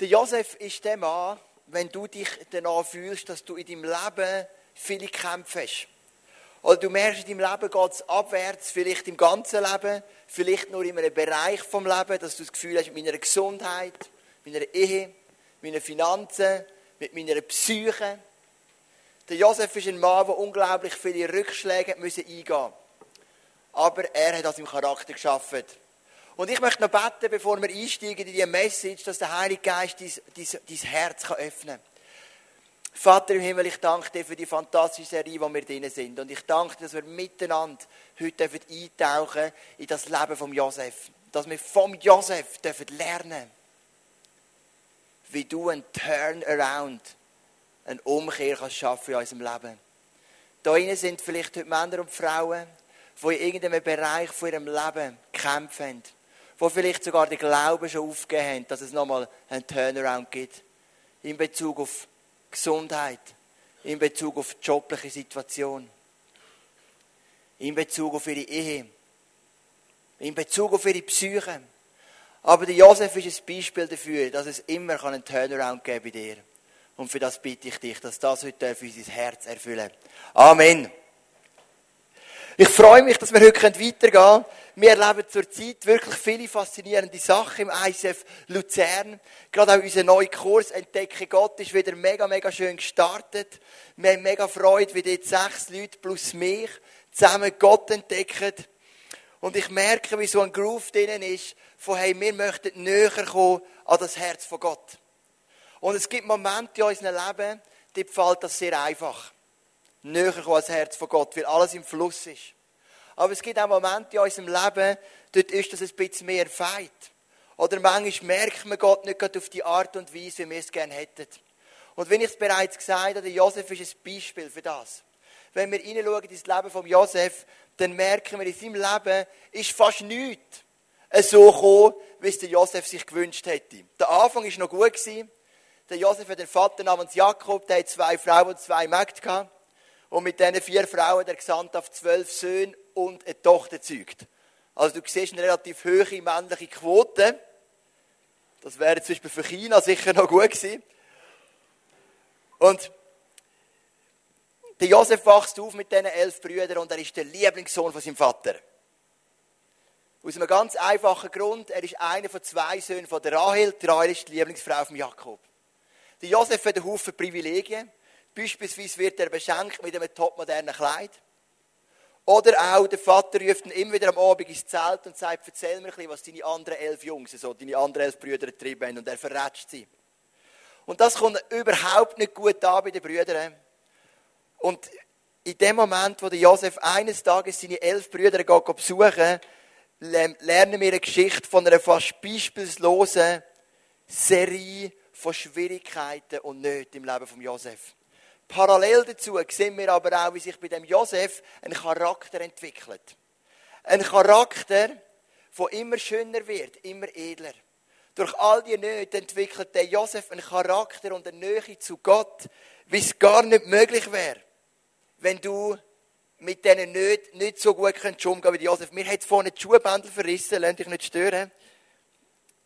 Der Josef ist der Mann, wenn du dich danach fühlst, dass du in deinem Leben viele Kämpfe hast. Oder du merkst, in deinem Leben geht es abwärts, vielleicht im ganzen Leben, vielleicht nur in einem Bereich vom Leben, dass du das Gefühl hast, mit meiner Gesundheit, meiner Ehe, meinen Finanzen, mit meiner Psyche. Der Josef ist ein Mann, der unglaublich viele Rückschläge eingehen musste. Aber er hat das im Charakter geschafft. Und ich möchte noch beten, bevor wir einsteigen in diese Message, dass der Heilige Geist dein, dein, dein Herz öffnen kann. Vater im Himmel, ich danke dir für die fantastische Serie, wo wir drin sind. Und ich danke dir, dass wir miteinander heute eintauchen in das Leben von Josef. Dass wir vom Josef dürfen lernen wie du ein Turnaround, eine Umkehr kannst schaffen in unserem Leben. Da drinnen sind vielleicht heute Männer und Frauen, die in irgendeinem Bereich von ihrem Leben kämpfen. Die vielleicht sogar den Glauben schon aufgegeben haben, dass es nochmal einen Turnaround gibt. In Bezug auf Gesundheit, in Bezug auf die jobliche Situation, in Bezug auf ihre Ehe, in Bezug auf ihre Psyche. Aber der Josef ist ein Beispiel dafür, dass es immer einen Turnaround geben bei dir. Und für das bitte ich dich, dass das heute unser Herz erfüllen Amen. Ich freue mich, dass wir heute weitergehen können. Wir erleben zurzeit wirklich viele faszinierende Sachen im ICF Luzern. Gerade auch unser neuer Kurs Entdecke Gott ist wieder mega, mega schön gestartet. Wir haben mega Freude, wie dort sechs Leute plus mich zusammen Gott entdecken. Und ich merke, wie so ein Groove drinnen ist, von hey, wir möchten näher kommen an das Herz von Gott. Und es gibt Momente in unserem Leben, die fällt das sehr einfach. Näher kommen ans Herz von Gott, weil alles im Fluss ist. Aber es gibt auch Momente in unserem Leben, dort ist das ein bisschen mehr Feit. Oder manchmal merkt man Gott nicht auf die Art und Weise, wie wir es gerne hätten. Und wenn ich es bereits gesagt habe, Josef ist ein Beispiel für das. Wenn wir hineinschauen in das Leben von Josef, dann merken wir, in seinem Leben ist fast nichts so gekommen, wie es der Josef sich gewünscht hätte. Der Anfang war noch gut. Der Josef hat einen Vater namens Jakob, der hat zwei Frauen und zwei Mägde gehabt. Und mit diesen vier Frauen der auf zwölf Söhne und eine Tochter zeugt. Also du siehst eine relativ hohe männliche Quote. Das wäre zum Beispiel für China sicher noch gut gewesen. Und der Josef wächst auf mit diesen elf Brüdern und er ist der Lieblingssohn von seinem Vater. Aus einem ganz einfachen Grund, er ist einer von zwei Söhnen von der Rahel. Die Rahel ist die Lieblingsfrau von Jakob. Der Josef hat einen Haufen Privilegien. Beispielsweise wird er beschenkt mit einem topmodernen Kleid. Oder auch der Vater ruft ihn immer wieder am Abend ins Zelt und sagt, erzähl mir ein bisschen, was deine anderen elf Jungs, also deine anderen elf Brüder getrieben haben. Und er verrätscht sie. Und das kommt überhaupt nicht gut an bei den Brüdern. Und in dem Moment, wo der Josef eines Tages seine elf Brüder geht besuchen lernen wir eine Geschichte von einer fast beispielslosen Serie von Schwierigkeiten und Nöten im Leben von Josef. Parallel dazu sehen wir aber auch, wie sich bei dem Josef ein Charakter entwickelt. Ein Charakter, der immer schöner wird, immer edler. Durch all die Nöte entwickelt der Josef einen Charakter und eine Nähe zu Gott, wie es gar nicht möglich wäre, wenn du mit denen nicht, nicht so gut umgehen wie Josef. Mir hat vorne die Schuhbändel verrissen, lasst dich nicht stören.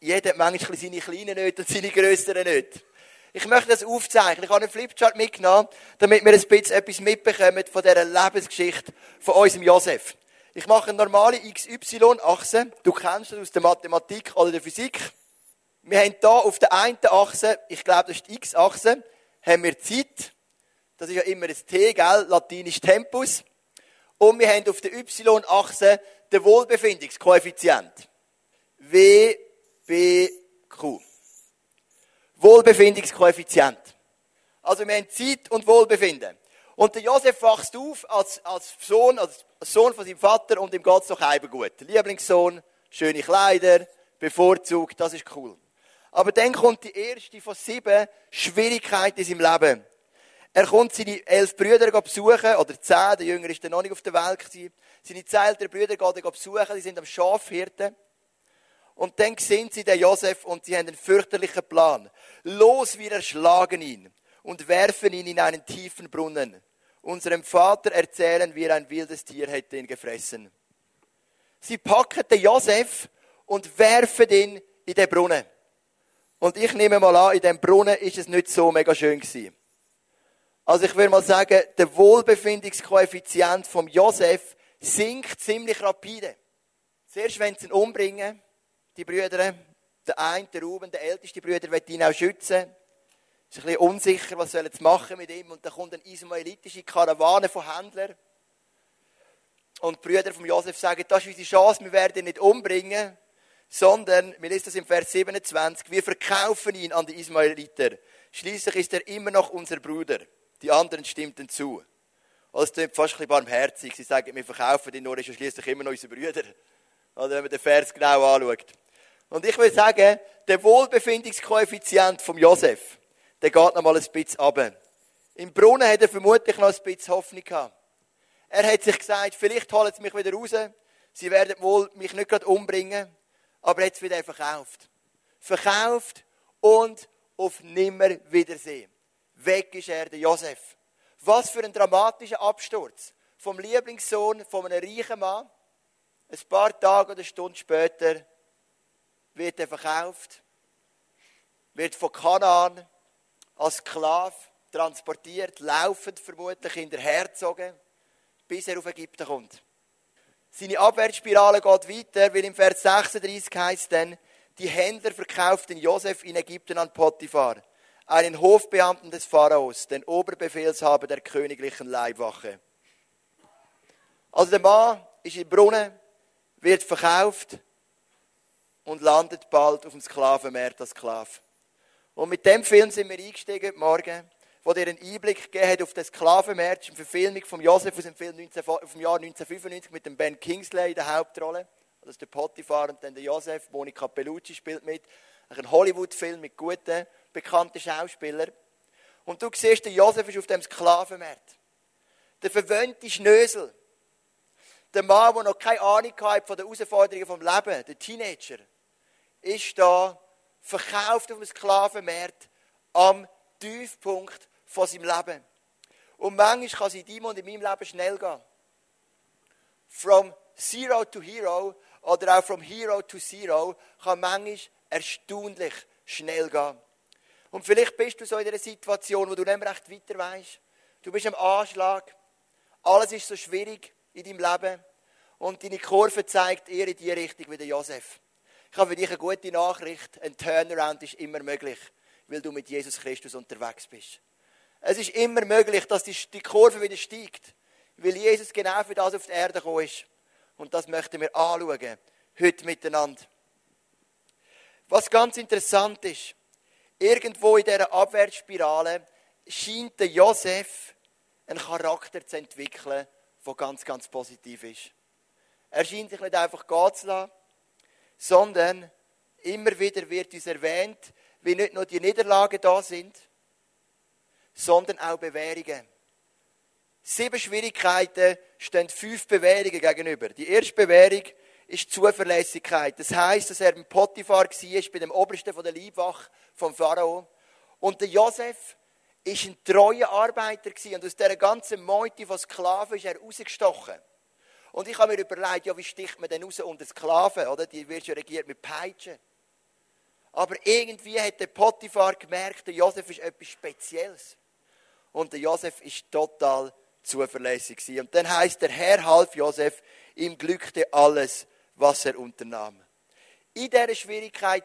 Jeder hat manchmal seine kleinen Nöte und seine grösseren Nöte. Ich möchte das aufzeichnen. Ich habe einen Flipchart mitgenommen, damit wir ein bisschen etwas mitbekommen von dieser Lebensgeschichte von unserem Josef. Ich mache eine normale XY-Achse. Du kennst das aus der Mathematik oder der Physik. Wir haben hier auf der einen Achse, ich glaube, das ist die X-Achse, haben wir Zeit. Das ist ja immer ein T, gell? Latinisch Tempus. Und wir haben auf der Y-Achse den Wohlbefindungskoeffizient. WBQ. Wohlbefindungskoeffizient. Also wir haben Zeit und Wohlbefinden. Und der Josef wächst auf als, als Sohn, als Sohn von seinem Vater und ihm geht es doch halb gut. Lieblingssohn, schöne Kleider, bevorzugt, das ist cool. Aber dann kommt die erste von sieben Schwierigkeiten in seinem Leben. Er kommt seine elf Brüder besuchen, oder zehn, der Jünger ist dann noch nicht auf der Welt gewesen. Seine zehn älteren Brüder geht er besuchen, die sind am Schafhirten. Und dann sehen sie den Josef und sie haben einen fürchterlichen Plan. Los, wir erschlagen ihn und werfen ihn in einen tiefen Brunnen. Unserem Vater erzählen wir, ein wildes Tier hätte ihn gefressen. Sie packen den Josef und werfen ihn in den Brunnen. Und ich nehme mal an, in dem Brunnen ist es nicht so mega schön gewesen. Also ich würde mal sagen, der Wohlbefindungskoeffizient vom Josef sinkt ziemlich rapide. Zuerst, wenn sie ihn umbringen, die Brüder, der eine, der Ruben, der älteste Brüder, wird ihn auch schützen. Ist ein bisschen unsicher, was sie machen mit ihm. Und dann kommt eine ismaelitische Karawane von Händlern. Und die Brüder von Josef sagen, das ist unsere Chance, wir werden ihn nicht umbringen, sondern, wir lesen das im Vers 27, wir verkaufen ihn an die Ismaeliter. Schließlich ist er immer noch unser Bruder. Die anderen stimmten zu. Also es klingt fast ein bisschen barmherzig. Sie sagen, wir verkaufen ihn nur, ist er schließlich immer noch unser Brüder. Oder wenn man den Vers genau anschaut. Und ich will sagen, der Wohlbefindungskoeffizient von Josef, der geht noch mal ein bisschen runter. Im Brunnen hat er vermutlich noch ein bisschen Hoffnung gehabt. Er hat sich gesagt, vielleicht holen sie mich wieder raus. Sie werden wohl mich nicht gerade umbringen. Aber jetzt wird er verkauft. Verkauft und auf nimmer Wiedersehen. Weg ist er, der Josef. Was für ein dramatischer Absturz. Vom Lieblingssohn von einem reichen Mann. Ein paar Tage oder Stunden später wird er verkauft. Wird von Kanaan als Sklave transportiert, laufend vermutlich hinterhergezogen, bis er auf Ägypten kommt. Seine Abwärtsspirale geht weiter, weil im Vers 36 heißt dann, die Händler verkauften Josef in Ägypten an Potiphar einen Hofbeamten des Pharaos, den Oberbefehlshaber der königlichen Leibwache. Also der Mann ist im Brunnen, wird verkauft und landet bald auf dem Sklavenmarkt als Sklave. Und mit dem Film sind wir eingestiegen Morgen, wo dir einen Einblick gegeben hat auf den Sklavenmarkt, eine Verfilmung von Josef aus dem Film 19, vom Jahr 1995 mit dem Ben Kingsley in der Hauptrolle. Das ist der Potiphar und dann der Josef. Monika Bellucci spielt mit. Ein Hollywood-Film mit guten bekannte Schauspieler. Und du siehst, der Josef ist auf dem Sklavenmarkt. Der verwöhnte Schnösel. Der Mann, der noch keine Ahnung hat von den Herausforderungen vom Leben, der Teenager, ist da verkauft auf dem Sklavenmarkt am Tiefpunkt von seinem Leben. Und manchmal kann es in deinem und in meinem Leben schnell gehen. From zero to hero oder auch from hero to zero kann manchmal erstaunlich schnell gehen. Und vielleicht bist du so in einer Situation, wo du nicht mehr recht weiter weißt. Du bist am Anschlag. Alles ist so schwierig in deinem Leben. Und deine Kurve zeigt eher in die Richtung wie der Josef. Ich habe für dich eine gute Nachricht. Ein Turnaround ist immer möglich, weil du mit Jesus Christus unterwegs bist. Es ist immer möglich, dass die Kurve wieder steigt, weil Jesus genau für das auf die Erde gekommen ist. Und das möchten wir anschauen, heute miteinander. Was ganz interessant ist, irgendwo in dieser Abwärtsspirale scheint der Josef einen Charakter zu entwickeln, der ganz, ganz positiv ist. Er scheint sich nicht einfach gehen zu lassen, sondern immer wieder wird uns erwähnt, wie nicht nur die Niederlagen da sind, sondern auch Bewährungen. Sieben Schwierigkeiten stehen fünf Bewährungen gegenüber. Die erste Bewährung ist Zuverlässigkeit. Das heißt, dass er im Potiphar war, bei dem Obersten der Leibwache vom Pharao. Und der Josef ist ein treuer Arbeiter und aus dieser ganzen Meute von Sklaven ist er rausgestochen. Und ich habe mir überlegt, ja, wie sticht man denn raus unter Sklaven, oder? Die wird ja regiert mit Peitschen. Aber irgendwie hat der Potiphar gemerkt, der Josef ist etwas Spezielles. Und der Josef ist total zuverlässig gewesen. Und dann heißt der Herr half Josef, ihm glückte alles, was er unternahm. In dieser Schwierigkeit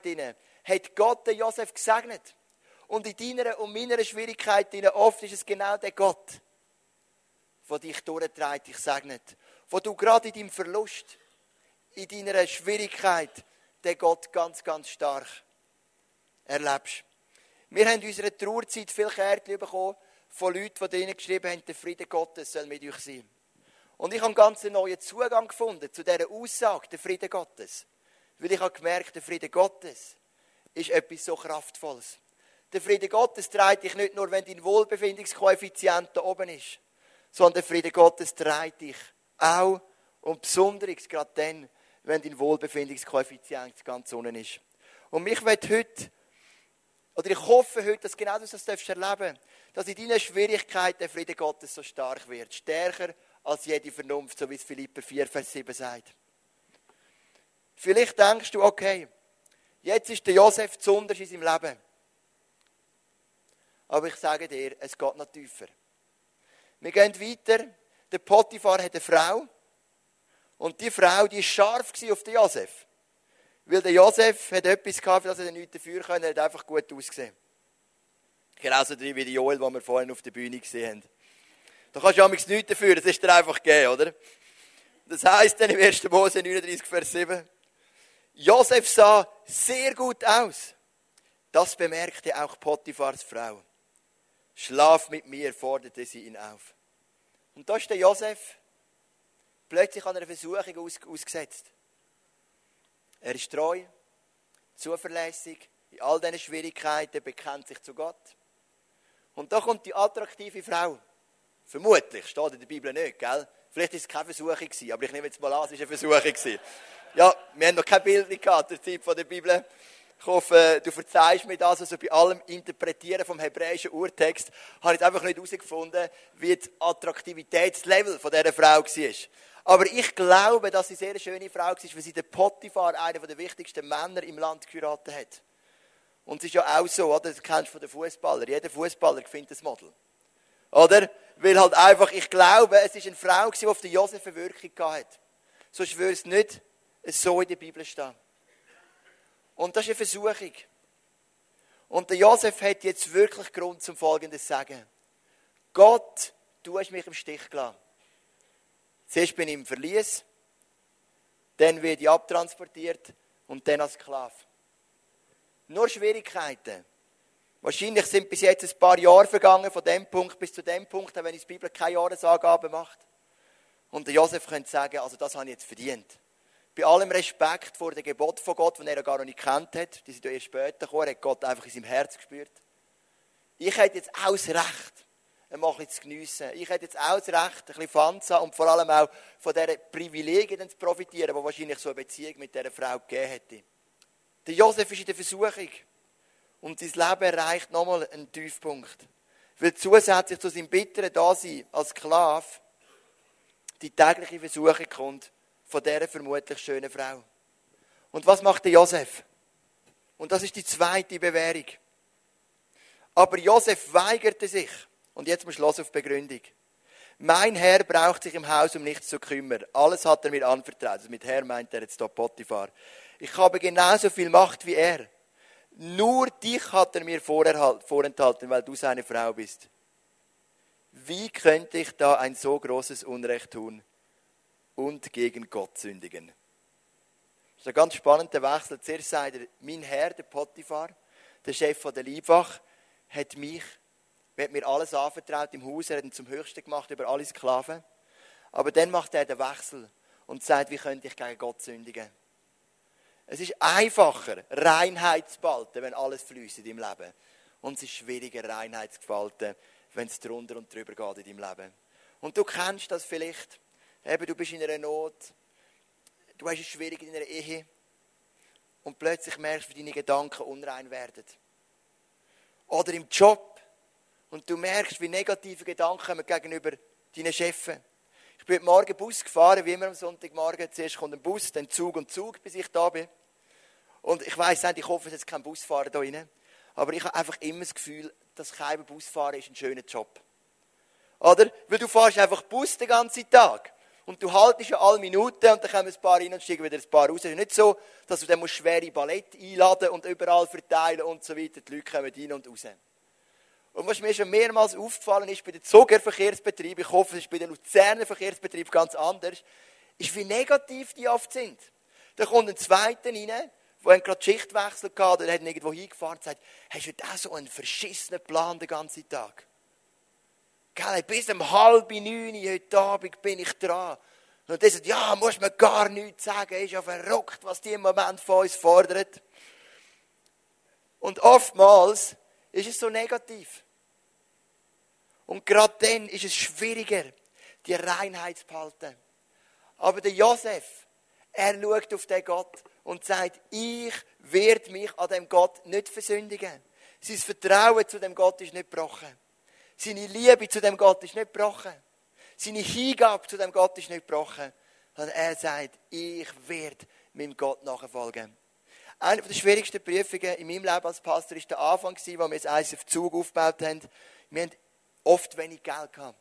hat Gott den Josef gesegnet. Und in deiner und meiner Schwierigkeit oft ist es genau der Gott, der dich durchtreibt, dich segnet. Wo du gerade in deinem Verlust, in deiner Schwierigkeit, den Gott ganz, ganz stark erlebst. Wir haben in unserer Trauerzeit viel Kärtchen bekommen von Leuten, die drinnen geschrieben haben, der Friede Gottes soll mit euch sein. Und ich habe einen ganz neuen Zugang gefunden zu dieser Aussage, der Friede Gottes. Weil ich habe gemerkt, der Friede Gottes ist etwas so Kraftvolles. Der Friede Gottes treibt dich nicht nur, wenn dein Wohlbefindungskoeffizient da oben ist, sondern der Friede Gottes treibt dich auch und besonders gerade dann, wenn dein Wohlbefindungskoeffizient ganz unten ist. Und mich wird heute, oder ich hoffe heute, dass genau das erleben darfst, dass in deinen Schwierigkeiten der Friede Gottes so stark wird. Stärker als jede Vernunft, so wie es Philipper 4, Vers 7 sagt. Vielleicht denkst du, okay, Jetzt ist der Josef besonders in seinem Leben. Aber ich sage dir, es geht noch tiefer. Wir gehen weiter. Der Potiphar hat eine Frau. Und die Frau, die war scharf auf den Josef. Weil der Josef hat etwas gehabt, für das er nichts dafür können. Er hat einfach gut ausgesehen. Genauso drin wie die Joel, die wir vorhin auf der Bühne gesehen haben. Da kannst du ja nichts dafür, das ist dir einfach gegeben, oder? Das heisst dann im 1. Mose 39, Vers 7. Josef sah sehr gut aus. Das bemerkte auch Potiphars Frau. Schlaf mit mir, forderte sie ihn auf. Und da ist der Josef plötzlich an einer Versuchung aus, ausgesetzt. Er ist treu, zuverlässig, in all diesen Schwierigkeiten bekennt sich zu Gott. Und da kommt die attraktive Frau. Vermutlich, steht in der Bibel nicht, gell? Vielleicht war es keine Versuchung aber ich nehme jetzt mal an, es war eine Versuchung. Ja, wir haben noch kein Bild gehabt der Zeit der Bibel. Ich hoffe, du verzeihst mir das. Also bei allem Interpretieren vom hebräischen Urtext habe ich einfach nicht herausgefunden, wie das Attraktivitätslevel von dieser Frau war. Aber ich glaube, dass sie eine sehr schöne Frau war, weil sie den Potiphar, einen der wichtigsten Männer im Land, geheiratet hat. Und es ist ja auch so, oder? Das kennst du von den Fußballern. Jeder Fußballer findet ein Model. Oder? Weil halt einfach, ich glaube, es ist eine Frau, die auf den Josef eine Wirkung hat. Sonst würde es nicht so in der Bibel stehen. Und das ist eine Versuchung. Und der Josef hat jetzt wirklich Grund zum Folgendes zu sagen. Gott, du hast mich im Stich gelassen. Zuerst bin ich im Verlies, dann werde ich abtransportiert und dann als Sklave. Nur Schwierigkeiten. Wahrscheinlich sind bis jetzt ein paar Jahre vergangen, von dem Punkt bis zu dem Punkt, wenn die Bibel keine Jahresangabe macht. Und der Josef könnte sagen, also das habe ich jetzt verdient bei allem Respekt vor dem Gebot von Gott, den er gar noch nicht kennt hat, die sind ja erst später gekommen, hat Gott einfach in seinem Herz gespürt. Ich hätte jetzt auch das Recht, ein bisschen zu geniessen. Ich hätte jetzt auch das Recht, ein bisschen Fanza und vor allem auch von diesen Privilegien zu profitieren, die wahrscheinlich so eine Beziehung mit dieser Frau gegeben hätte. Der Josef ist in der Versuchung und sein Leben erreicht nochmal einen Tiefpunkt. Weil zusätzlich zu seinem bitteren Dasein als Sklave die tägliche Versuchung kommt, von dieser vermutlich schönen Frau. Und was macht der Josef? Und das ist die zweite Bewährung. Aber Josef weigerte sich. Und jetzt muss los auf Begründung. Mein Herr braucht sich im Haus um nichts zu kümmern. Alles hat er mir anvertraut. Also mit Herr meint er jetzt da Potiphar. Ich habe genauso viel Macht wie er. Nur dich hat er mir vorenthalten, weil du seine Frau bist. Wie könnte ich da ein so großes Unrecht tun? Und gegen Gott sündigen. Das ist ein ganz spannender Wechsel. Zuerst sagt er, mein Herr, der Potiphar, der Chef der Liebwach, hat mich, hat mir alles anvertraut im Haus, er hat ihn zum Höchsten gemacht über alle Sklaven. Aber dann macht er den Wechsel und sagt, wie könnte ich gegen Gott sündigen? Es ist einfacher, Reinheit zu behalten, wenn alles fließt in deinem Leben. Und es ist schwieriger, Reinheit zu behalten, wenn es drunter und drüber geht in deinem Leben. Und du kennst das vielleicht. Eben, du bist in einer Not, du hast es schwierig in einer Ehe und plötzlich merkst du, wie deine Gedanken unrein werden. Oder im Job und du merkst, wie negative Gedanken kommen gegenüber deinen Chefen. Ich bin heute Morgen Bus gefahren, wie immer am Sonntagmorgen. Zuerst kommt ein Bus, dann Zug und Zug, bis ich da bin. Und ich weiss nicht, ich hoffe, es ist kein Busfahrer da rein. Aber ich habe einfach immer das Gefühl, dass kein Busfahrer ist ein schöner Job. Oder? Weil du fährst einfach Bus den ganzen Tag. Und du haltest ja alle Minuten und dann kommen ein paar rein und steigen wieder ein paar raus. Es ist nicht so, dass du dann musst schwere Ballett einladen und überall verteilen und so weiter. Die Leute kommen rein und raus. Und was mir schon mehrmals aufgefallen ist bei den Zuger Verkehrsbetrieben, ich hoffe, es ist bei den Luzerner Verkehrsbetrieben ganz anders, ist, wie negativ die oft sind. Da kommt ein Zweiter rein, der gerade Schichtwechsel hatte, der hat irgendwo hingefahren und sagt, hast du da so einen verschissenen Plan den ganzen Tag? Bis um halb neun heute Abend bin ich dran. Und er sagt, ja, muss man gar nichts sagen, ist ja verrückt, was die im Moment von uns fordert. Und oftmals ist es so negativ. Und gerade dann ist es schwieriger, die Reinheit zu behalten. Aber der Josef, er schaut auf den Gott und sagt, ich werde mich an dem Gott nicht versündigen. Sein Vertrauen zu dem Gott ist nicht gebrochen. Seine Liebe zu dem Gott ist nicht gebrochen. Seine Hingabe zu dem Gott ist nicht gebrochen. Sondern er sagt, ich werde meinem Gott nachfolgen. Eine der schwierigsten Prüfungen in meinem Leben als Pastor war der Anfang, als wir das ICF Zug aufgebaut haben. Wir haben oft wenig Geld gehabt.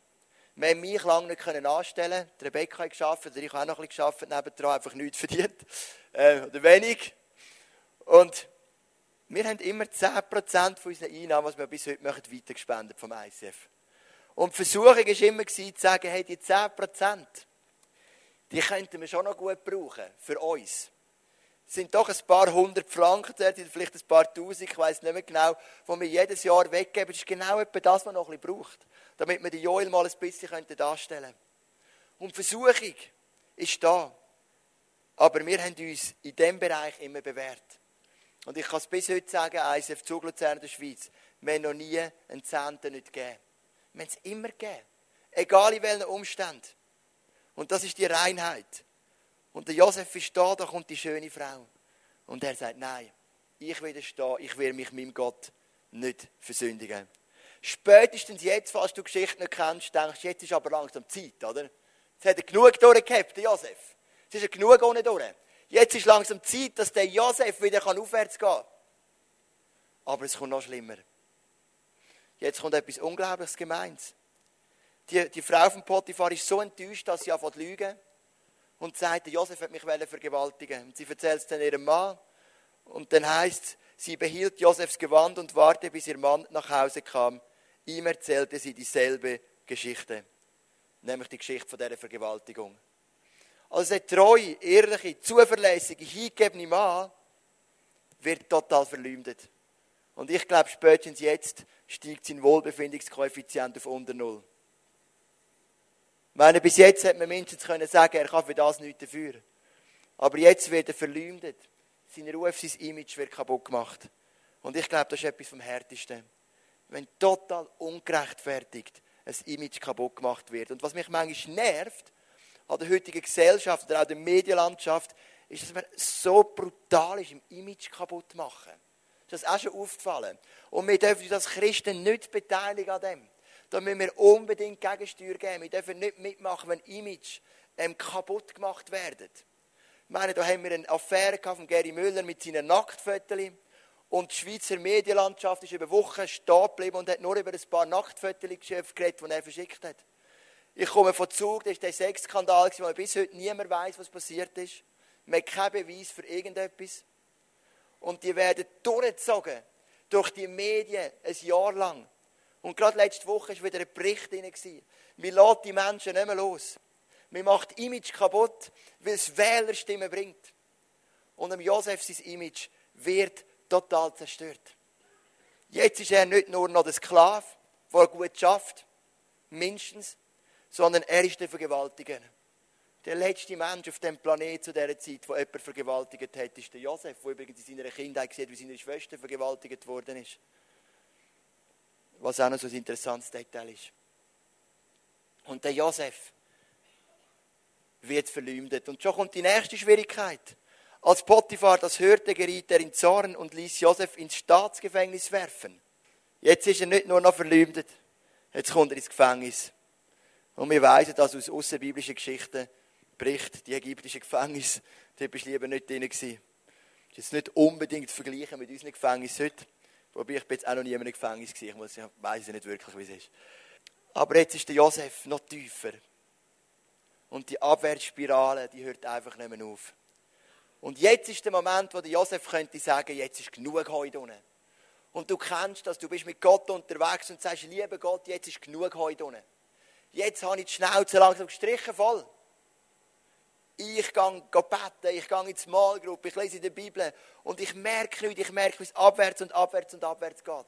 Wir haben mich lange nicht anstellen Die Rebecca hat geschafft, ich habe auch noch ein bisschen geschafft, nebendran einfach nichts verdient. Äh, oder wenig. Und wir haben immer 10% von unseren Einnahmen, was wir bis heute machen, weitergespendet vom ICF. Und die Versuchung war immer, zu sagen, hey, die 10%, die könnten wir schon noch gut brauchen, für uns. Es sind doch ein paar hundert Franken, vielleicht ein paar tausend, ich weiß nicht mehr genau, die wir jedes Jahr weggeben. Das ist genau etwa das, was man noch ein bisschen braucht, damit wir die Joel mal ein bisschen darstellen können. Und die Versuchung ist da. Aber wir haben uns in diesem Bereich immer bewährt. Und ich kann es bis heute sagen, ISF Zug Luzern der Schweiz, wir haben noch nie einen Zehnten nicht gegeben. Wir haben es immer gegeben. Egal in welchen Umständen. Und das ist die Reinheit. Und der Josef ist da, da kommt die schöne Frau. Und er sagt, nein, ich will stehen, ich will mich meinem Gott nicht versündigen. Spätestens jetzt, falls du Geschichte nicht kennst, denkst du, jetzt ist aber langsam Zeit, oder? Jetzt hat er genug durchgehabt, der Josef. Jetzt ist er genug ohne durch. Jetzt ist langsam Zeit, dass der Josef wieder aufwärts gehen kann. Aber es kommt noch schlimmer. Jetzt kommt etwas Unglaubliches Gemeins. Die, die Frau von Potiphar ist so enttäuscht, dass sie anfängt zu lügen und sagt, Josef hat mich vergewaltigen. Und sie erzählt es dann ihrem Mann. Und dann heißt sie behielt Josefs Gewand und wartete, bis ihr Mann nach Hause kam. Ihm erzählte sie dieselbe Geschichte, nämlich die Geschichte von dieser Vergewaltigung. Also der treue, ehrliche, zuverlässige, hingegebene Mann wird total verleumdet. Und ich glaube, spätestens jetzt steigt sein Wohlbefindungskoeffizient auf unter Null. Meine, bis jetzt hat man mindestens können sagen, er kann für das nichts dafür. Aber jetzt wird er verleumdet. Sein Ruf, sein Image wird kaputt gemacht. Und ich glaube, das ist etwas vom Härtesten. Wenn total ungerechtfertigt ein Image kaputt gemacht wird. Und was mich manchmal nervt, an der heutigen Gesellschaft oder auch der Medienlandschaft, ist, dass man so brutal ist, im Image kaputt machen. Das ist auch schon aufgefallen. Und wir dürfen uns als Christen nicht beteiligen an dem. Da müssen wir unbedingt Gegensteuer geben. Wir dürfen nicht mitmachen, wenn Image ähm, kaputt gemacht werden. Ich meine, da haben wir eine Affäre von Gary Müller mit seinen Nacktfotos. Und die Schweizer Medienlandschaft ist über Wochen stehen geblieben und hat nur über ein paar Nacktfotos geredet, die er verschickt hat. Ich komme von Zug, das war der Sexskandal, wo bis heute niemand weiß, was passiert ist. Man hat keinen Beweis für irgendetwas. Und die werden durchgezogen durch die Medien ein Jahr lang. Und gerade letzte Woche war wieder ein Bericht drin. Wir lassen die Menschen nicht mehr los. Machen das Image kaputt, weil es Wählerstimmen bringt. Und Josef sein Image wird total zerstört. Jetzt ist er nicht nur noch der Sklave, der gut schafft, mindestens, sondern er ist der Vergewaltiger. Der letzte Mensch auf dem Planeten zu dieser Zeit, der jemanden vergewaltigt hat, ist der Josef, der übrigens in seiner Kindheit sieht, wie seine Schwester vergewaltigt worden ist. Was auch noch so ein interessantes Detail ist. Und der Josef wird verleumdet. Und schon kommt die nächste Schwierigkeit. Als Potiphar das hörte, geriet er in Zorn und ließ Josef ins Staatsgefängnis werfen. Jetzt ist er nicht nur noch verleumdet, jetzt kommt er ins Gefängnis. Und wir weisen das aus außerbiblischen Geschichten, bricht die ägyptische Gefängnis, da bist du lieber nicht drin gewesen. Das ist jetzt nicht unbedingt vergleichen mit unseren Gefängnissen heute. Wobei ich bin jetzt auch noch nie in einem Gefängnis gewesen. Ich, ich weiss nicht wirklich, wie es ist. Aber jetzt ist der Josef noch tiefer. Und die Abwärtsspirale, die hört einfach nicht mehr auf. Und jetzt ist der Moment, wo der Josef könnte sagen, jetzt ist genug heute unten. Und du kennst das, du bist mit Gott unterwegs und sagst, lieber Gott, jetzt ist genug heute unten. Jetzt habe ich die Schnauze langsam gestrichen voll. Ich gehe beten, ich gehe in die Small Group, ich lese in der Bibel und ich merke nicht, ich merke, wie es abwärts und abwärts und abwärts geht.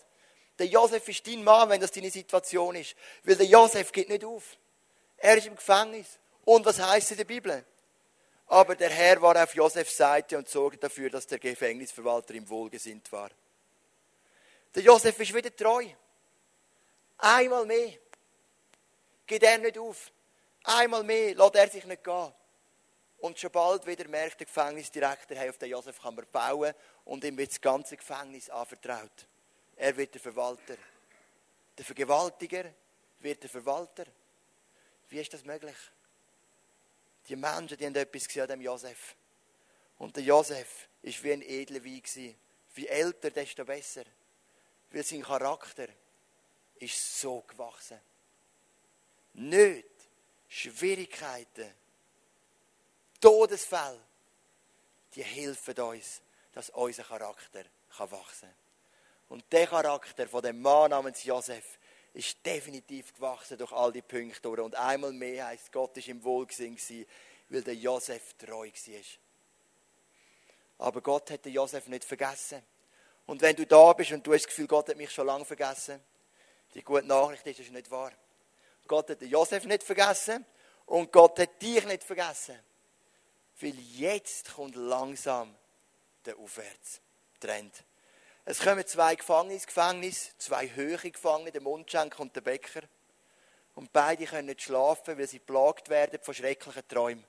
Der Josef ist dein Mann, wenn das deine Situation ist. Weil der Josef geht nicht auf. Er ist im Gefängnis. Und was heißt in der Bibel? Aber der Herr war auf Josefs Seite und sorgte dafür, dass der Gefängnisverwalter ihm wohlgesinnt war. Der Josef ist wieder treu. Einmal mehr geht er nicht auf. Einmal mehr lässt er sich nicht gehen. Und schon bald wieder merkt der Gefängnisdirektor, hey, auf den Josef kann man bauen und ihm wird das ganze Gefängnis anvertraut. Er wird der Verwalter. Der Vergewaltiger wird der Verwalter. Wie ist das möglich? Die Menschen, die haben etwas gesehen an dem Josef. Und der Josef ist wie ein edler Wein gewesen. Wie älter, desto besser. Weil sein Charakter ist so gewachsen. Nicht Schwierigkeiten, Todesfälle, die helfen uns, dass unser Charakter wachsen kann. Und der Charakter von dem Mann namens Josef ist definitiv gewachsen durch all die Punkte. Und einmal mehr heißt Gott ist im Wohlgesinn weil der Josef treu war. Aber Gott hat den Josef nicht vergessen. Und wenn du da bist und du hast das Gefühl, Gott hat mich schon lange vergessen, die gute Nachricht ist, es ist nicht wahr. Gott hat den Josef nicht vergessen und Gott hat dich nicht vergessen. Weil jetzt kommt langsam der Aufwärtstrend. Es kommen zwei Gefangene Gefängnis, zwei höhere Gefangene, der Mundschenk und der Bäcker. Und beide können nicht schlafen, weil sie plagt werden von schrecklichen Träumen.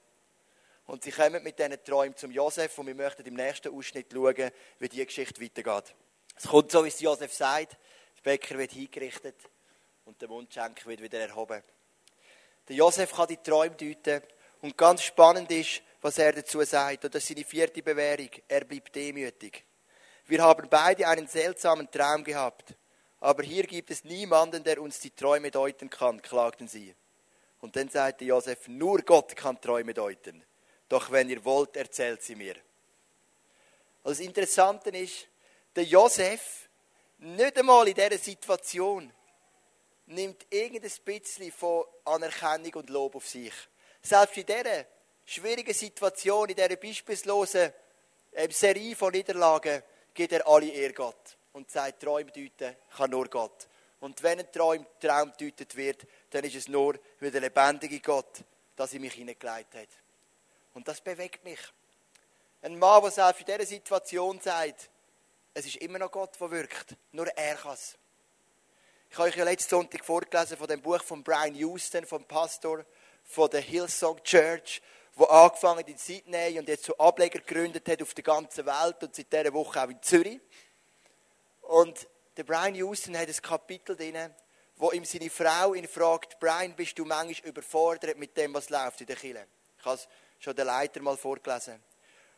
Und sie kommen mit diesen Träumen zum Josef und wir möchten im nächsten Ausschnitt schauen, wie die Geschichte weitergeht. Es kommt so, wie es Josef sagt. Der Bäcker wird hingerichtet und der Mundschenk wird wieder erhoben. Der Josef kann die Träume deuten und ganz spannend ist, was er dazu sagt. Und das ist seine vierte Bewährung. Er bleibt demütig. Wir haben beide einen seltsamen Traum gehabt. Aber hier gibt es niemanden, der uns die Träume deuten kann, klagten sie. Und dann sagte Josef, nur Gott kann Träume deuten. Doch wenn ihr wollt, erzählt sie mir. Also das Interessante ist, der Josef, nicht einmal in dieser Situation, nimmt irgendein bisschen von Anerkennung und Lob auf sich. Selbst in dieser schwierigen Situation, in dieser beispielslosen ähm, Serie von Niederlagen, gibt er alle Ehre Gott und sagt, Träume deuten kann nur Gott. Und wenn ein Traum, Traum deutet wird, dann ist es nur, weil der lebendige Gott das in mich hineingelegt hat. Und das bewegt mich. Ein Mann, der selbst in dieser Situation sagt, es ist immer noch Gott, der wirkt. Nur er kann es. Ich habe euch ja letzten Sonntag vorgelesen von dem Buch von Brian Houston, vom Pastor von der Hillsong Church, der angefangen in Sydney und jetzt so Ableger gegründet hat auf der ganzen Welt und seit dieser Woche auch in Zürich. Und der Brian Houston hat ein Kapitel drin, wo ihm seine Frau ihn fragt, Brian, bist du manchmal überfordert mit dem, was läuft in der Kirche? Ich habe es schon der Leiter mal vorgelesen.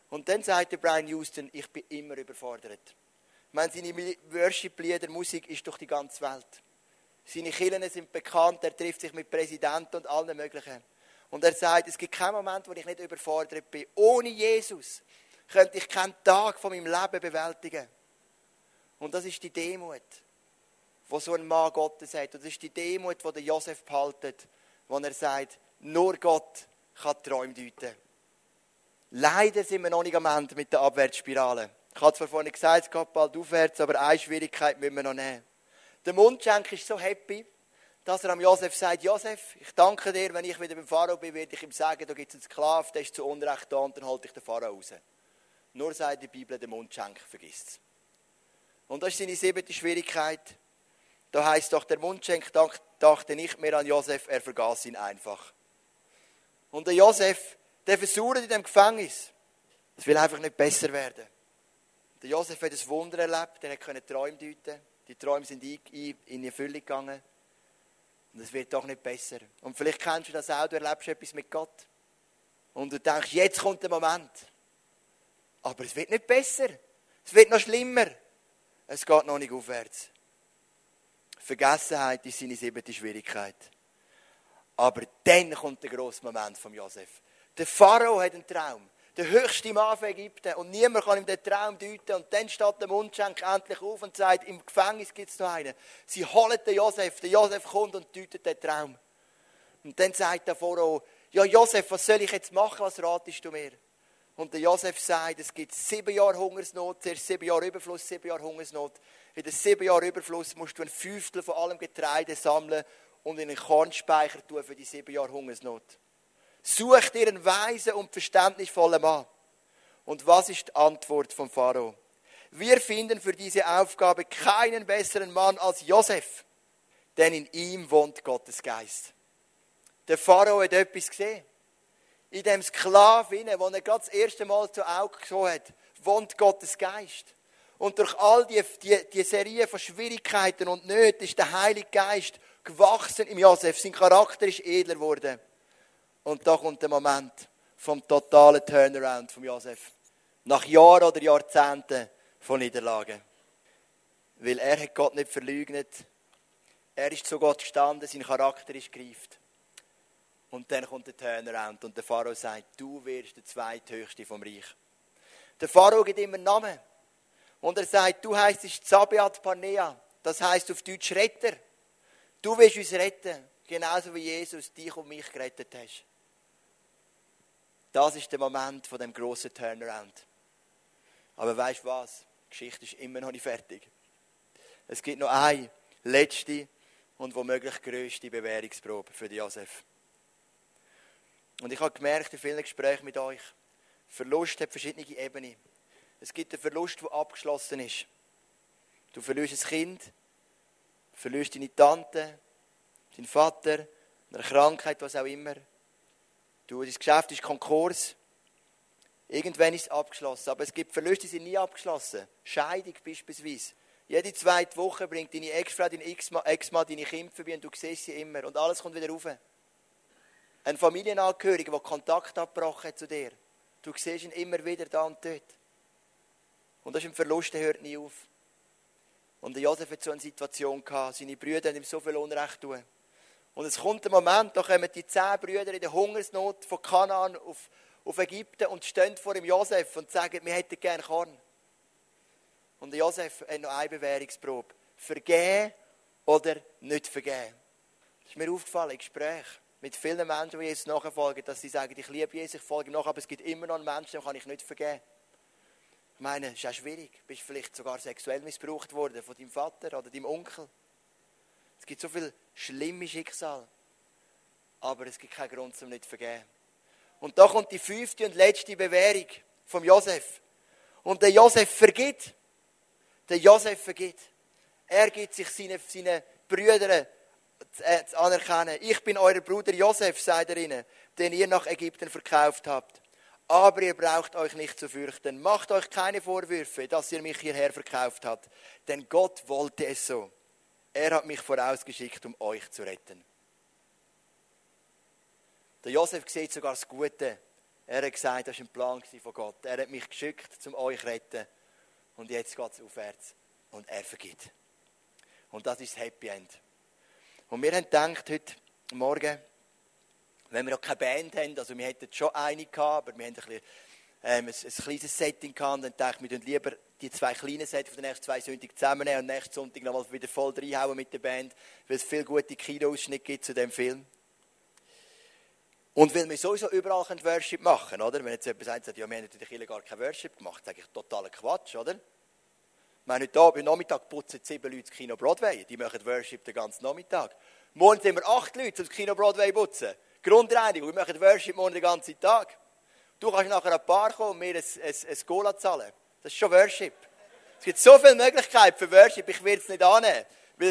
Und dann sagt der Brian Houston, ich bin immer überfordert. Meine, seine Worship-Lieder, Musik ist durch die ganze Welt. Seine Kirchen sind bekannt, er trifft sich mit Präsidenten und allen möglichen. Und er sagt, es gibt keinen Moment, wo ich nicht überfordert bin. Ohne Jesus könnte ich keinen Tag von meinem Leben bewältigen. Und das ist die Demut, wo so ein Mann Gottes hat. Und das ist die Demut, die der Josef behaltet, wo er sagt, nur Gott kann Träume deuten. Leider sind wir noch nicht am Ende mit der Abwärtsspirale. Ich habe zwar vorhin gesagt, es geht bald aufwärts, aber eine Schwierigkeit müssen wir noch nehmen. Der Mundschenk ist so happy, dass er am Josef sagt, Josef, ich danke dir, wenn ich wieder beim Pharao bin, werde ich ihm sagen, da gibt es einen Sklaven, der ist zu Unrecht da und dann halte ich den Pharao raus. Nur sagt die Bibel, der Mundschenk vergisst es. Und das ist seine siebte Schwierigkeit. Da heißt doch, der Mundschenk dachte nicht mehr an Josef, er vergaß ihn einfach. Und der Josef, der versucht in dem Gefängnis. Es will einfach nicht besser werden. Der Josef hat ein Wunder erlebt, er konnte Träume deuten. Die Träume sind in Erfüllung gegangen. Und es wird doch nicht besser. Und vielleicht kennst du das auch, du erlebst etwas mit Gott. Und du denkst, jetzt kommt der Moment. Aber es wird nicht besser. Es wird noch schlimmer. Es geht noch nicht aufwärts. Vergessenheit ist seine siebte Schwierigkeit. Aber dann kommt der grosse Moment von Josef. Der Pharao hat einen Traum. Der höchste Mann von Ägypten. Und niemand kann ihm den Traum deuten. Und dann steht der Mundschenk endlich auf und sagt, im Gefängnis gibt es noch einen. Sie holen den Josef. Der Josef kommt und deutet den Traum. Und dann sagt der Pharao, ja Josef, was soll ich jetzt machen? Was ratest du mir? Und der Josef sagt, es gibt sieben Jahre Hungersnot, zuerst sieben Jahre Überfluss, sieben Jahre Hungersnot. In den sieben Jahren Überfluss musst du ein Fünftel von allem Getreide sammeln und in einen Kornspeicher tun für die sieben Jahre Hungersnot. Such dir einen weisen und verständnisvollen Mann. Und was ist die Antwort vom Pharao? Wir finden für diese Aufgabe keinen besseren Mann als Josef, denn in ihm wohnt Gottes Geist. Der Pharao hat etwas gesehen. In dem Sklaven, wo er gerade das erste Mal zu Augen gesehen hat, wohnt Gottes Geist. Und durch all die, die, die Serie von Schwierigkeiten und Nöten ist der Heilige Geist gewachsen im Josef. Sein Charakter ist edler geworden. Und da kommt der Moment vom totalen Turnaround von Josef. Nach Jahren oder Jahrzehnten von Niederlagen. Weil er hat Gott nicht verleugnet. Er ist zu Gott gestanden, sein Charakter ist gereift. Und dann kommt der Turnaround und der Pharao sagt, du wirst der zweithöchste vom Reich. Der Pharao gibt immer einen Namen. Und er sagt, du heißt Zabiat Panea. Das heißt auf Deutsch Retter. Du wirst uns retten. Genauso wie Jesus dich und mich gerettet hast. Das ist der Moment von dem großen Turnaround. Aber weißt du was? Die Geschichte ist immer noch nicht fertig. Es gibt noch eine letzte und womöglich größte Bewährungsprobe für Josef. Und ich habe gemerkt in vielen Gesprächen mit euch, Verlust hat verschiedene Ebenen. Es gibt einen Verlust, der abgeschlossen ist. Du verlierst ein Kind, verlierst deine Tante, deinen Vater, eine Krankheit, was auch immer. Du, dein Geschäft ist Konkurs. Irgendwann ist es abgeschlossen. Aber es gibt Verluste, die sind nie abgeschlossen. Scheidung beispielsweise. Jede zweite Woche bringt deine Ex-Frau, dein Ex-Mann deine Kinder vorbei und du siehst sie immer. Und alles kommt wieder rauf. Ein Familienangehöriger, der Kontakt abgebrochen hat zu dir. Du siehst ihn immer wieder da und dort. Und das ist ein Verlust, der hört nie auf. Und Josef hat so eine Situation gehabt. Seine Brüder haben ihm so viel Unrecht tun. Und es kommt ein Moment, da kommen die zehn Brüder in der Hungersnot von Kanaan auf, auf Ägypten und stehen vor dem Josef und sagen, wir hätten gerne Korn. Und Josef hat noch eine Bewährungsprobe. Vergehen oder nicht vergehen. Das ist mir aufgefallen im Gespräch mit vielen Menschen, die Jesus nachfolgen, dass sie sagen, ich liebe Jesus, ich folge ihm nach, aber es gibt immer noch einen Menschen, dem kann ich nicht vergeben. Ich meine, es ist auch schwierig. Du bist vielleicht sogar sexuell missbraucht worden von deinem Vater oder deinem Onkel. Es gibt so viele schlimme Schicksale. Aber es gibt keinen Grund zum nicht vergeben. Und da kommt die fünfte und letzte Bewährung vom Josef. Und der Josef vergibt. Der Josef vergibt. Er gibt sich seinen, seinen Brüdern äh, zu anerkennen. Ich bin euer Bruder Josef, sagt er ihnen, den ihr nach Ägypten verkauft habt. Aber ihr braucht euch nicht zu fürchten. Macht euch keine Vorwürfe, dass ihr mich hierher verkauft habt. Denn Gott wollte es so. Er hat mich vorausgeschickt, um euch zu retten. Der Josef sieht sogar das Gute. Er hat gesagt, das war ein Plan von Gott. Er hat mich geschickt, um euch zu retten. Und jetzt geht es aufwärts. Und er vergibt. Und das ist das Happy End. Und wir haben gedacht, heute Morgen, wenn wir noch keine Band haben, also wir hätten schon eine gehabt, aber wir haben ein, bisschen, ähm, ein, ein kleines Setting gehabt dann dachte ich, wir lieber die zwei kleinen Sets von den nächsten zwei Sonntagen zusammennehmen und nächsten Sonntag nochmal wieder voll reinhauen mit der Band, weil es viele gute Kinoausschnitte gibt zu dem Film. Und weil wir sowieso überall Worship machen können, oder? Wenn jetzt jemand sagt, ja, wir haben Kirche gar kein Worship gemacht, sage ich, totaler Quatsch, oder? Ich meine, heute Abend, Nachmittag putzen sieben Leute das Kino Broadway. Die machen Worship den ganzen Nachmittag. Morgen sind wir acht Leute, das Kino Broadway putzen. Grundreinigung, wir machen Worship morgen den ganzen Tag. Du kannst nachher ein Paar kommen und mir ein, ein, ein Cola zahlen. Das ist schon Worship. Es gibt so viele Möglichkeiten für Worship, ich werde es nicht annehmen.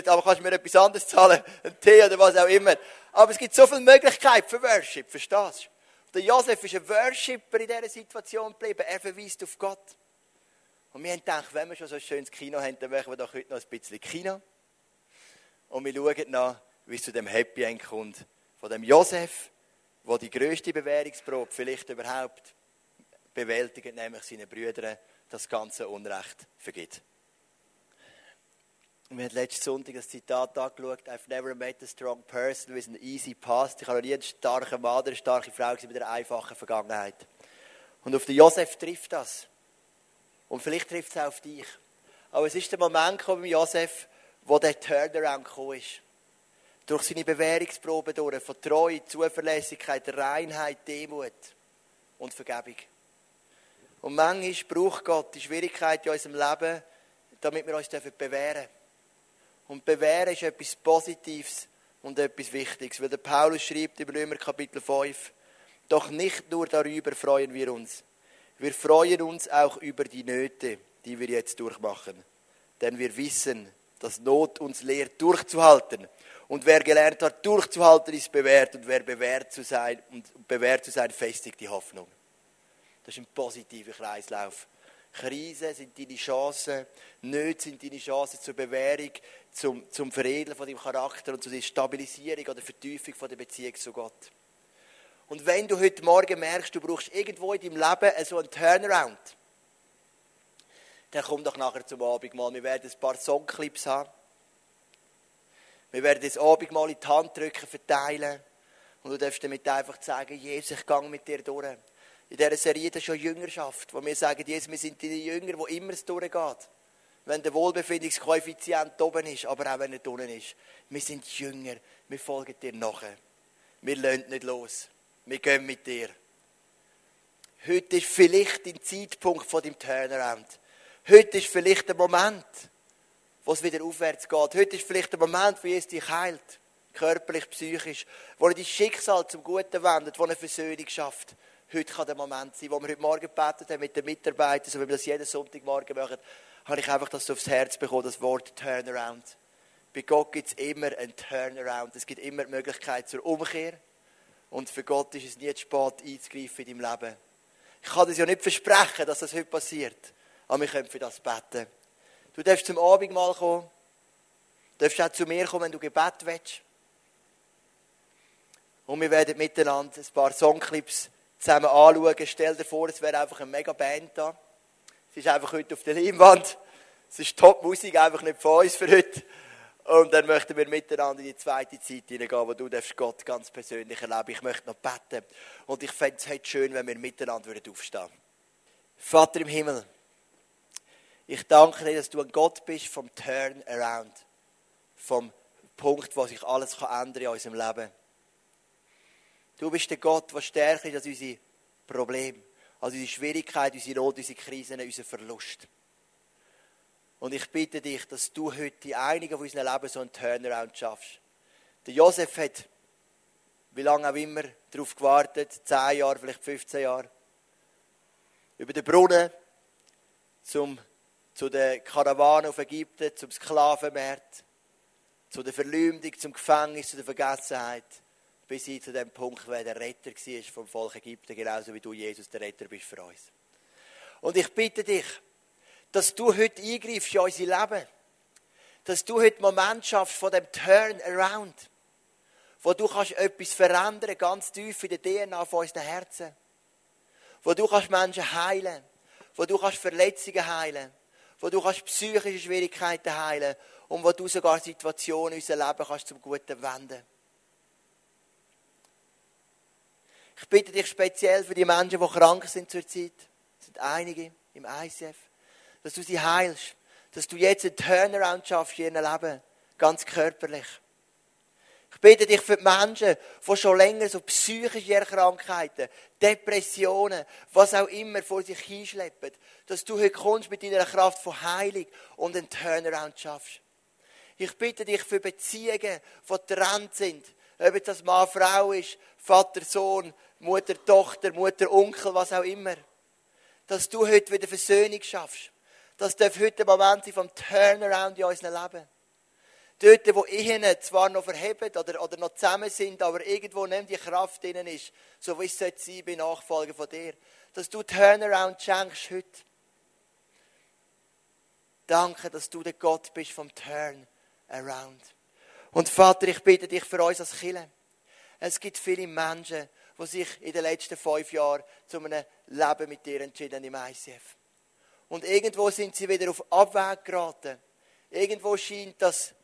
Aber kannst du mir etwas anderes zahlen, einen Tee oder was auch immer. Aber es gibt so viele Möglichkeiten für Worship, verstehst du? Der Josef ist ein Worshipper in dieser Situation geblieben. Er verweist auf Gott. Und wir haben gedacht, wenn wir schon so ein schönes Kino haben, dann machen wir doch heute noch ein bisschen Kino. Und wir schauen nach, wie es zu dem Happy End kommt. Von dem Josef, der die grösste Bewährungsprobe vielleicht überhaupt bewältigt, nämlich seinen Brüdern das ganze Unrecht vergibt. Wir haben letzten Sonntag das Zitat angeschaut. I've never met a strong person with an easy past. Ich habe noch nie einen starken Mann oder eine starke Frau mit einer einfachen Vergangenheit. Und auf den Josef trifft das. Und vielleicht trifft es auch auf dich. Aber es ist der Moment gekommen Josef, wo der Turnaround gekommen ist. Durch seine Bewährungsprobe durch, von Treue, Zuverlässigkeit, Reinheit, Demut und Vergebung. Und manchmal braucht Gott die Schwierigkeit in unserem Leben, damit wir uns bewähren dürfen. Und bewähren ist etwas Positives und etwas Wichtiges. Weil der Paulus schreibt im Römer Kapitel 5, doch nicht nur darüber freuen wir uns, wir freuen uns auch über die Nöte, die wir jetzt durchmachen. Denn wir wissen, dass Not uns lehrt, durchzuhalten. Und wer gelernt hat, durchzuhalten, ist bewährt. Und wer bewährt zu sein, und bewährt zu sein, festigt die Hoffnung. Das ist ein positiver Kreislauf. Krisen sind deine Chancen, Nöte sind deine Chancen zur Bewährung, zum, zum Veredeln von deinem Charakter und zur Stabilisierung oder Vertiefung von der Beziehung zu Gott. Und wenn du heute Morgen merkst, du brauchst irgendwo in deinem Leben so einen Turnaround, dann komm doch nachher zum Abendmahl. Wir werden ein paar Songclips haben. Wir werden das Abendmahl in die Hand drücken, verteilen. Und du darfst damit einfach sagen, Jesus, ich gehe mit dir durch. In dieser Serie das ist schon Jüngerschaft, wo wir sagen, Jesus, wir sind die Jünger, wo immer es durchgeht. Wenn der Wohlbefindungskoeffizient oben ist, aber auch wenn er unten ist. Wir sind Jünger, wir folgen dir nachher. Wir lernen nicht los. Wir gehen mit dir. Heute ist vielleicht dein Zeitpunkt von deinem Turnaround. Heute ist vielleicht der Moment, wo es wieder aufwärts geht. Heute ist vielleicht der Moment, wo Jesus dich heilt. Körperlich, psychisch. Wo er dein Schicksal zum Guten wendet, wo er Versöhnung schafft. Heute kann der Moment sein, wo wir heute Morgen gebetet haben mit den Mitarbeitern, so wie wir das jeden Sonntagmorgen machen, habe ich einfach das aufs Herz bekommen, das Wort Turnaround. Bei Gott gibt es immer einen Turnaround. Es gibt immer die Möglichkeit zur Umkehr. Und für Gott ist es nie zu spät, einzugreifen in deinem Leben. Ich kann das ja nicht versprechen, dass das heute passiert. Aber wir können für das beten. Du darfst zum Abendmahl kommen. Du darfst auch zu mir kommen, wenn du Gebet willst. Und wir werden miteinander ein paar Songclips zusammen anschauen. Stell dir vor, es wäre einfach eine mega Band da. Es ist einfach heute auf der Leinwand. Es ist Top-Musik, einfach nicht von uns für heute. Und dann möchten wir miteinander in die zweite Zeit hineingehen, wo du Gott ganz persönlich erleben Ich möchte noch beten. Und ich fände es heute schön, wenn wir miteinander aufstehen würden. Vater im Himmel, ich danke dir, dass du ein Gott bist vom Turnaround. Vom Punkt, wo sich alles ändern kann in unserem Leben. Du bist der Gott, der stärker ist als unsere Probleme, als unsere Schwierigkeiten, unsere Not, unsere Krisen, unser Verlust. Und ich bitte dich, dass du heute in einigen von unseren Leben so einen Turnaround schaffst. Der Josef hat, wie lange auch immer, darauf gewartet, 10 Jahre, vielleicht 15 Jahre, über den Brunnen zum, zu der Karawane auf Ägypten, zum Sklavenmarkt, zu der Verleumdung, zum Gefängnis, zu der Vergessenheit, bis hin zu dem Punkt, wo er der Retter war vom Volk Ägypten, genauso wie du, Jesus, der Retter bist für uns. Und ich bitte dich, dass du heute eingreifst in unser Leben. Dass du heute Moment schaffst von dem Turnaround. Wo du kannst etwas verändern, ganz tief in der DNA von unseren Herzen. Wo du kannst Menschen heilen. Wo du kannst Verletzungen heilen. Wo du kannst psychische Schwierigkeiten heilen. Und wo du sogar Situationen in unserem Leben kannst zum Guten wenden. Ich bitte dich speziell für die Menschen, die krank sind zurzeit. Es sind einige im ICF dass du sie heilst, dass du jetzt einen Turnaround schaffst in ihrem Leben, ganz körperlich. Ich bitte dich für die Menschen, die schon länger so psychische Erkrankheiten, Depressionen, was auch immer vor sich hinschleppen, dass du heute kommst mit deiner Kraft von Heilung und einen Turnaround schaffst. Ich bitte dich für Beziehungen, die getrennt sind, ob das Mann, Frau ist, Vater, Sohn, Mutter, Tochter, Mutter, Onkel, was auch immer, dass du heute wieder Versöhnung schaffst. Das darf heute der Moment sein vom Turnaround in unserem Leben. Dort, wo Ehen zwar noch verheben oder, oder noch zusammen sind, aber irgendwo neben die Kraft drinnen ist, so wie es sein sollte bei Nachfolger von dir. Dass du Turnaround schenkst heute. Danke, dass du der Gott bist vom Turnaround. Und Vater, ich bitte dich für uns als Killer. Es gibt viele Menschen, die sich in den letzten fünf Jahren zu einem Leben mit dir entschieden im ICF. Und irgendwo sind sie wieder auf Abweg geraten. Irgendwo scheint das,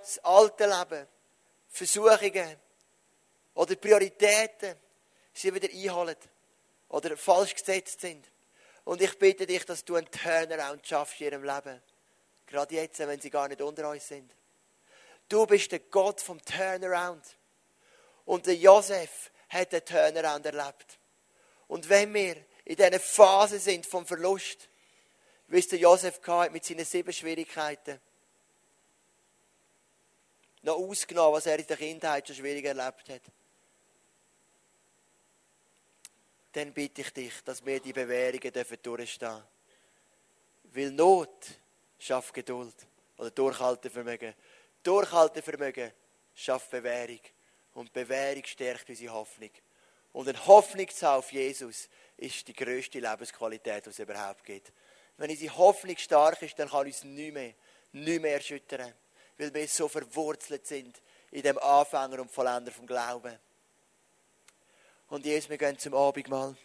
das alte Leben, Versuchungen oder Prioritäten sie wieder einholen oder falsch gesetzt sind. Und ich bitte dich, dass du einen Turnaround schaffst in ihrem Leben. Gerade jetzt, wenn sie gar nicht unter uns sind. Du bist der Gott vom Turnaround. Und der Josef hat den Turnaround erlebt. Und wenn wir in dieser Phase sind vom Verlust, wie es der Josef hatte mit seinen sieben Schwierigkeiten. Noch ausgenommen, was er in der Kindheit schon schwierig erlebt hat. Dann bitte ich dich, dass wir die Bewährungen durchstehen dürfen. Weil Not schafft Geduld oder Durchhaltevermögen. Durchhaltevermögen schafft Bewährung. Und Bewährung stärkt unsere Hoffnung. Und eine Hoffnung auf Jesus ist die größte Lebensqualität, die es überhaupt gibt. Wenn unsere Hoffnung stark ist, dann kann uns nichts mehr, nichts mehr erschüttern. Weil wir so verwurzelt sind in dem Anfänger und Vollender vom Glauben. Und Jesus, wir gehen zum Abendmahl.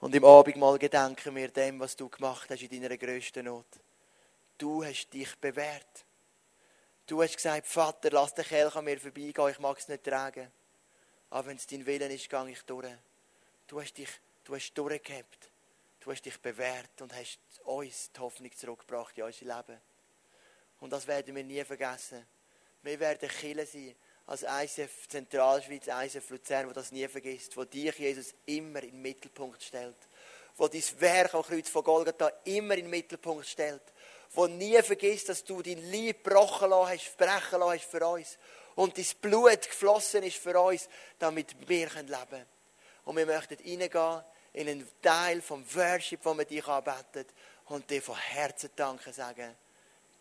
Und im Abendmahl gedenken wir dem, was du gemacht hast in deiner grössten Not. Du hast dich bewährt. Du hast gesagt, Vater, lass den Kelch an mir vorbeigehen, ich mag es nicht tragen. Aber wenn es dein Willen ist, gehe ich durch. Du hast dich, du hast durchgehabt. Du hast dich bewährt und hast uns die Hoffnung zurückgebracht in unser Leben. Und das werden wir nie vergessen. Wir werden Killer sein, als ICF Zentralschweiz, ICF Luzern, wo das nie vergisst, wo dich, Jesus, immer in den Mittelpunkt stellt. Wo dein Werk am Kreuz von Golgatha immer in den Mittelpunkt stellt. Wo nie vergisst, dass du dein Lieb gebrochen hast, brechen lassen hast für uns. Und dein Blut geflossen ist für uns, damit wir leben können. Und wir möchten reingehen in einen Teil vom Worship, wo wir dich anbeten und dir von Herzen danken sagen,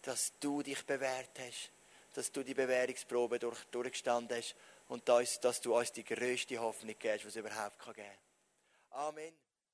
dass du dich bewährt hast, dass du die Bewährungsprobe durch, durchgestanden hast und dass, dass du uns die größte Hoffnung gibst, was es überhaupt geben kann. Amen.